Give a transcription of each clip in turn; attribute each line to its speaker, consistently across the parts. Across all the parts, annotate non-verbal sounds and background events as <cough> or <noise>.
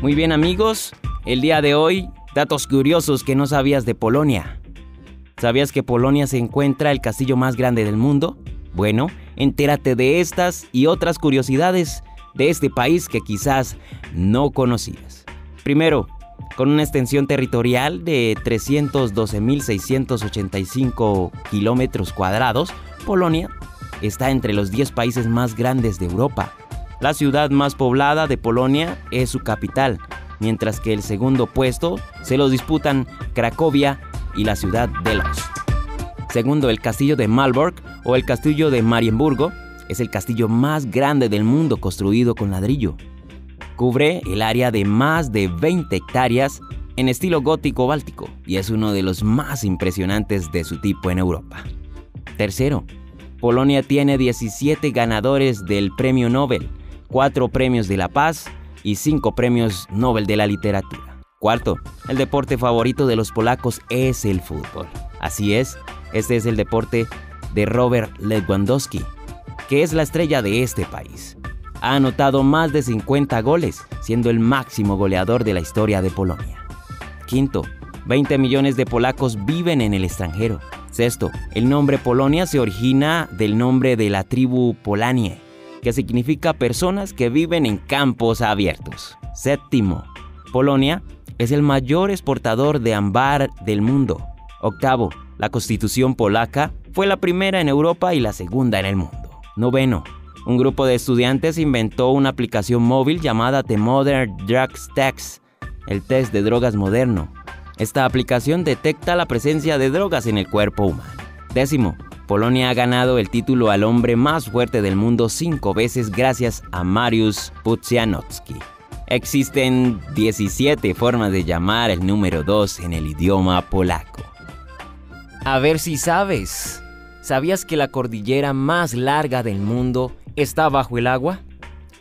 Speaker 1: Muy bien amigos, el día de hoy, datos curiosos que no sabías de Polonia. ¿Sabías que Polonia se encuentra el castillo más grande del mundo? Bueno, entérate de estas y otras curiosidades de este país que quizás no conocías. Primero, con una extensión territorial de 312.685 kilómetros cuadrados, Polonia está entre los 10 países más grandes de Europa. La ciudad más poblada de Polonia es su capital, mientras que el segundo puesto se lo disputan Cracovia y la ciudad de Los. Segundo, el castillo de Malbork o el castillo de Marienburgo es el castillo más grande del mundo construido con ladrillo. Cubre el área de más de 20 hectáreas en estilo gótico báltico y es uno de los más impresionantes de su tipo en Europa. Tercero, Polonia tiene 17 ganadores del Premio Nobel, 4 premios de la paz y 5 premios Nobel de la literatura. Cuarto, el deporte favorito de los polacos es el fútbol. Así es, este es el deporte de Robert Lewandowski, que es la estrella de este país. Ha anotado más de 50 goles, siendo el máximo goleador de la historia de Polonia. Quinto, 20 millones de polacos viven en el extranjero. Sexto, el nombre Polonia se origina del nombre de la tribu Polanie, que significa personas que viven en campos abiertos. Séptimo, Polonia es el mayor exportador de ámbar del mundo. Octavo, la constitución polaca fue la primera en Europa y la segunda en el mundo. Noveno, un grupo de estudiantes inventó una aplicación móvil llamada The Modern Drugs Test, el test de drogas moderno. Esta aplicación detecta la presencia de drogas en el cuerpo humano. Décimo, Polonia ha ganado el título al hombre más fuerte del mundo cinco veces gracias a Mariusz Pudzianowski. Existen 17 formas de llamar el número 2 en el idioma polaco. A ver si sabes. ¿Sabías que la cordillera más larga del mundo está bajo el agua?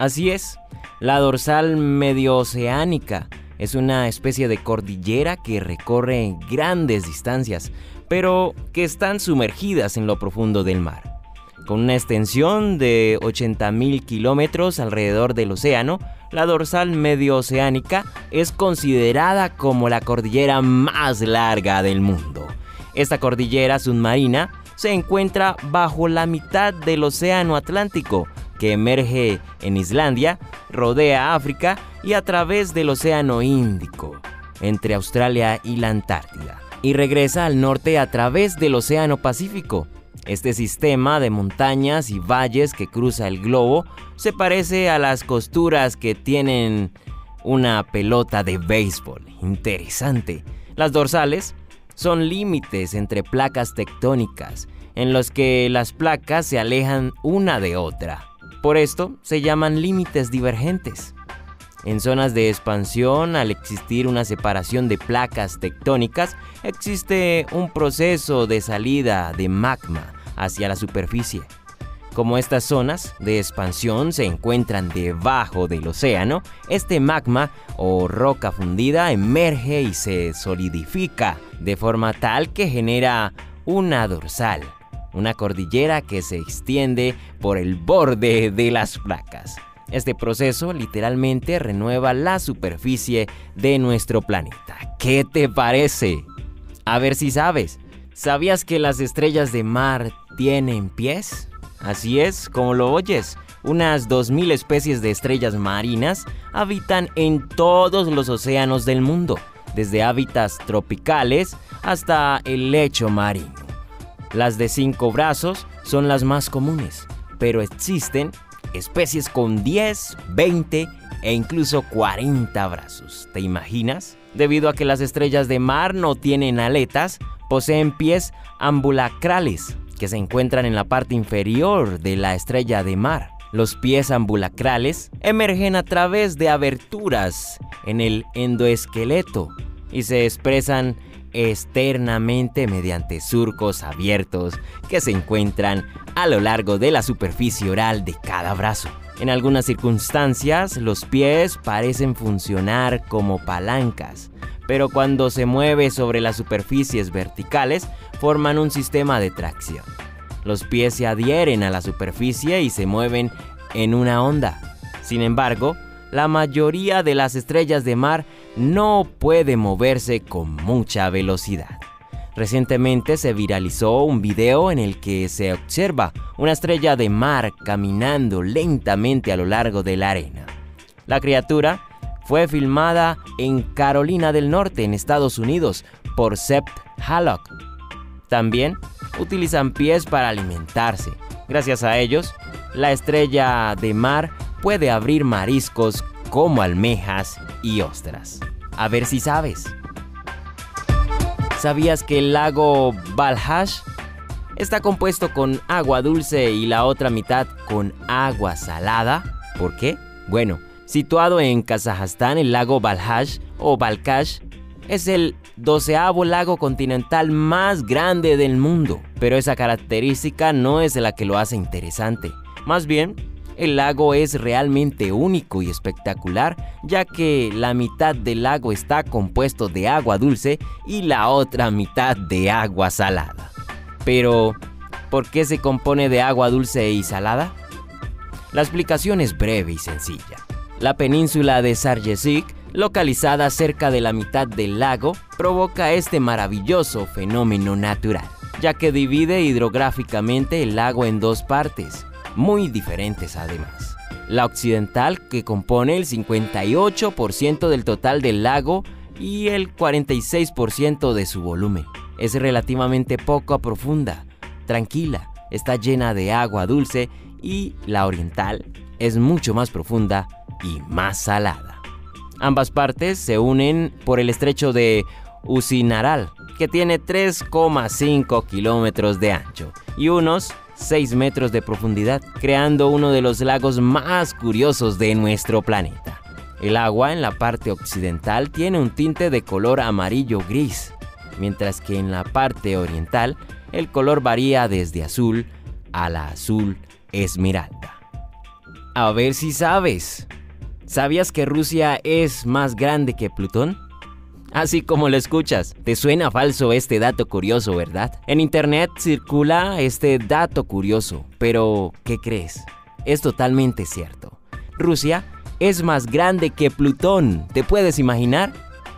Speaker 1: Así es, la dorsal medio-oceánica es una especie de cordillera que recorre grandes distancias, pero que están sumergidas en lo profundo del mar. Con una extensión de 80.000 kilómetros alrededor del océano, la dorsal medio-oceánica es considerada como la cordillera más larga del mundo. Esta cordillera submarina se encuentra bajo la mitad del Océano Atlántico, que emerge en Islandia, rodea África y a través del Océano Índico, entre Australia y la Antártida, y regresa al norte a través del Océano Pacífico. Este sistema de montañas y valles que cruza el globo se parece a las costuras que tienen una pelota de béisbol. Interesante. Las dorsales son límites entre placas tectónicas, en los que las placas se alejan una de otra. Por esto se llaman límites divergentes. En zonas de expansión, al existir una separación de placas tectónicas, existe un proceso de salida de magma hacia la superficie. Como estas zonas de expansión se encuentran debajo del océano, este magma o roca fundida emerge y se solidifica de forma tal que genera una dorsal, una cordillera que se extiende por el borde de las placas. Este proceso literalmente renueva la superficie de nuestro planeta. ¿Qué te parece? A ver si sabes. ¿Sabías que las estrellas de mar tienen pies? Así es, como lo oyes. Unas 2.000 especies de estrellas marinas habitan en todos los océanos del mundo, desde hábitats tropicales hasta el lecho marino. Las de cinco brazos son las más comunes, pero existen especies con 10, 20 e incluso 40 brazos. ¿Te imaginas? Debido a que las estrellas de mar no tienen aletas, poseen pies ambulacrales que se encuentran en la parte inferior de la estrella de mar. Los pies ambulacrales emergen a través de aberturas en el endoesqueleto y se expresan externamente mediante surcos abiertos que se encuentran a lo largo de la superficie oral de cada brazo. En algunas circunstancias, los pies parecen funcionar como palancas, pero cuando se mueve sobre las superficies verticales, forman un sistema de tracción. Los pies se adhieren a la superficie y se mueven en una onda. Sin embargo, la mayoría de las estrellas de mar no puede moverse con mucha velocidad. Recientemente se viralizó un video en el que se observa una estrella de mar caminando lentamente a lo largo de la arena. La criatura fue filmada en Carolina del Norte, en Estados Unidos, por Sept Hallock. También utilizan pies para alimentarse. Gracias a ellos, la estrella de mar puede abrir mariscos como almejas y ostras. A ver si sabes. ¿Sabías que el lago Balhash está compuesto con agua dulce y la otra mitad con agua salada? ¿Por qué? Bueno, situado en Kazajstán, el lago Balhash o Balkash es el doceavo lago continental más grande del mundo, pero esa característica no es la que lo hace interesante. Más bien, el lago es realmente único y espectacular, ya que la mitad del lago está compuesto de agua dulce y la otra mitad de agua salada. Pero, ¿por qué se compone de agua dulce y salada? La explicación es breve y sencilla. La península de Sarjesik localizada cerca de la mitad del lago, provoca este maravilloso fenómeno natural, ya que divide hidrográficamente el lago en dos partes, muy diferentes además. La occidental, que compone el 58% del total del lago y el 46% de su volumen. Es relativamente poco profunda, tranquila, está llena de agua dulce y la oriental es mucho más profunda y más salada. Ambas partes se unen por el estrecho de Usinaral, que tiene 3,5 kilómetros de ancho y unos 6 metros de profundidad, creando uno de los lagos más curiosos de nuestro planeta. El agua en la parte occidental tiene un tinte de color amarillo gris, mientras que en la parte oriental el color varía desde azul a la azul esmeralda. A ver si sabes. ¿Sabías que Rusia es más grande que Plutón? Así como lo escuchas, te suena falso este dato curioso, ¿verdad? En internet circula este dato curioso, pero ¿qué crees? Es totalmente cierto. Rusia es más grande que Plutón, ¿te puedes imaginar?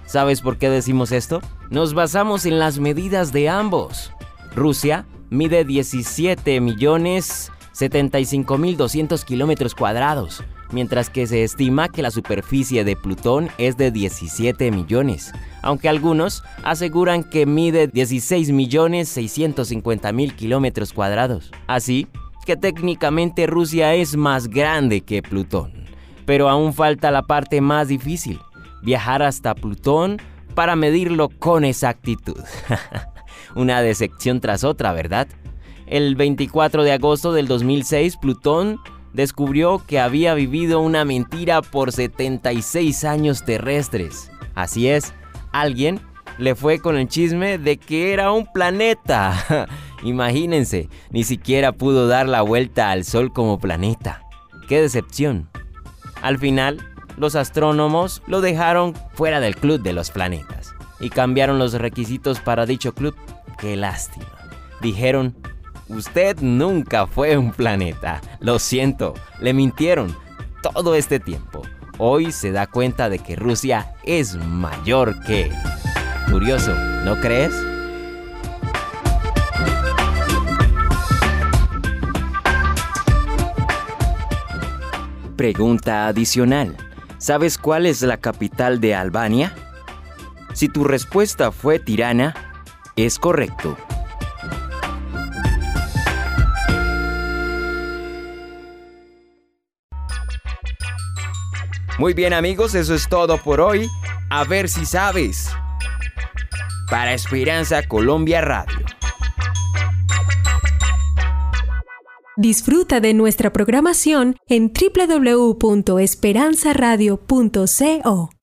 Speaker 1: ¿Sabes por qué decimos esto? Nos basamos en las medidas de ambos. Rusia mide 17 millones 75.200 kilómetros cuadrados mientras que se estima que la superficie de Plutón es de 17 millones, aunque algunos aseguran que mide 16 millones 650 mil kilómetros cuadrados. Así que técnicamente Rusia es más grande que Plutón. Pero aún falta la parte más difícil, viajar hasta Plutón para medirlo con exactitud. <laughs> Una decepción tras otra, ¿verdad? El 24 de agosto del 2006, Plutón descubrió que había vivido una mentira por 76 años terrestres. Así es, alguien le fue con el chisme de que era un planeta. <laughs> Imagínense, ni siquiera pudo dar la vuelta al Sol como planeta. ¡Qué decepción! Al final, los astrónomos lo dejaron fuera del club de los planetas y cambiaron los requisitos para dicho club. ¡Qué lástima! Dijeron Usted nunca fue un planeta. Lo siento, le mintieron todo este tiempo. Hoy se da cuenta de que Rusia es mayor que él. Curioso, ¿no crees? Pregunta adicional. ¿Sabes cuál es la capital de Albania? Si tu respuesta fue Tirana, es correcto. Muy bien amigos, eso es todo por hoy. A ver si sabes. Para Esperanza Colombia Radio.
Speaker 2: Disfruta de nuestra programación en www.esperanzaradio.co.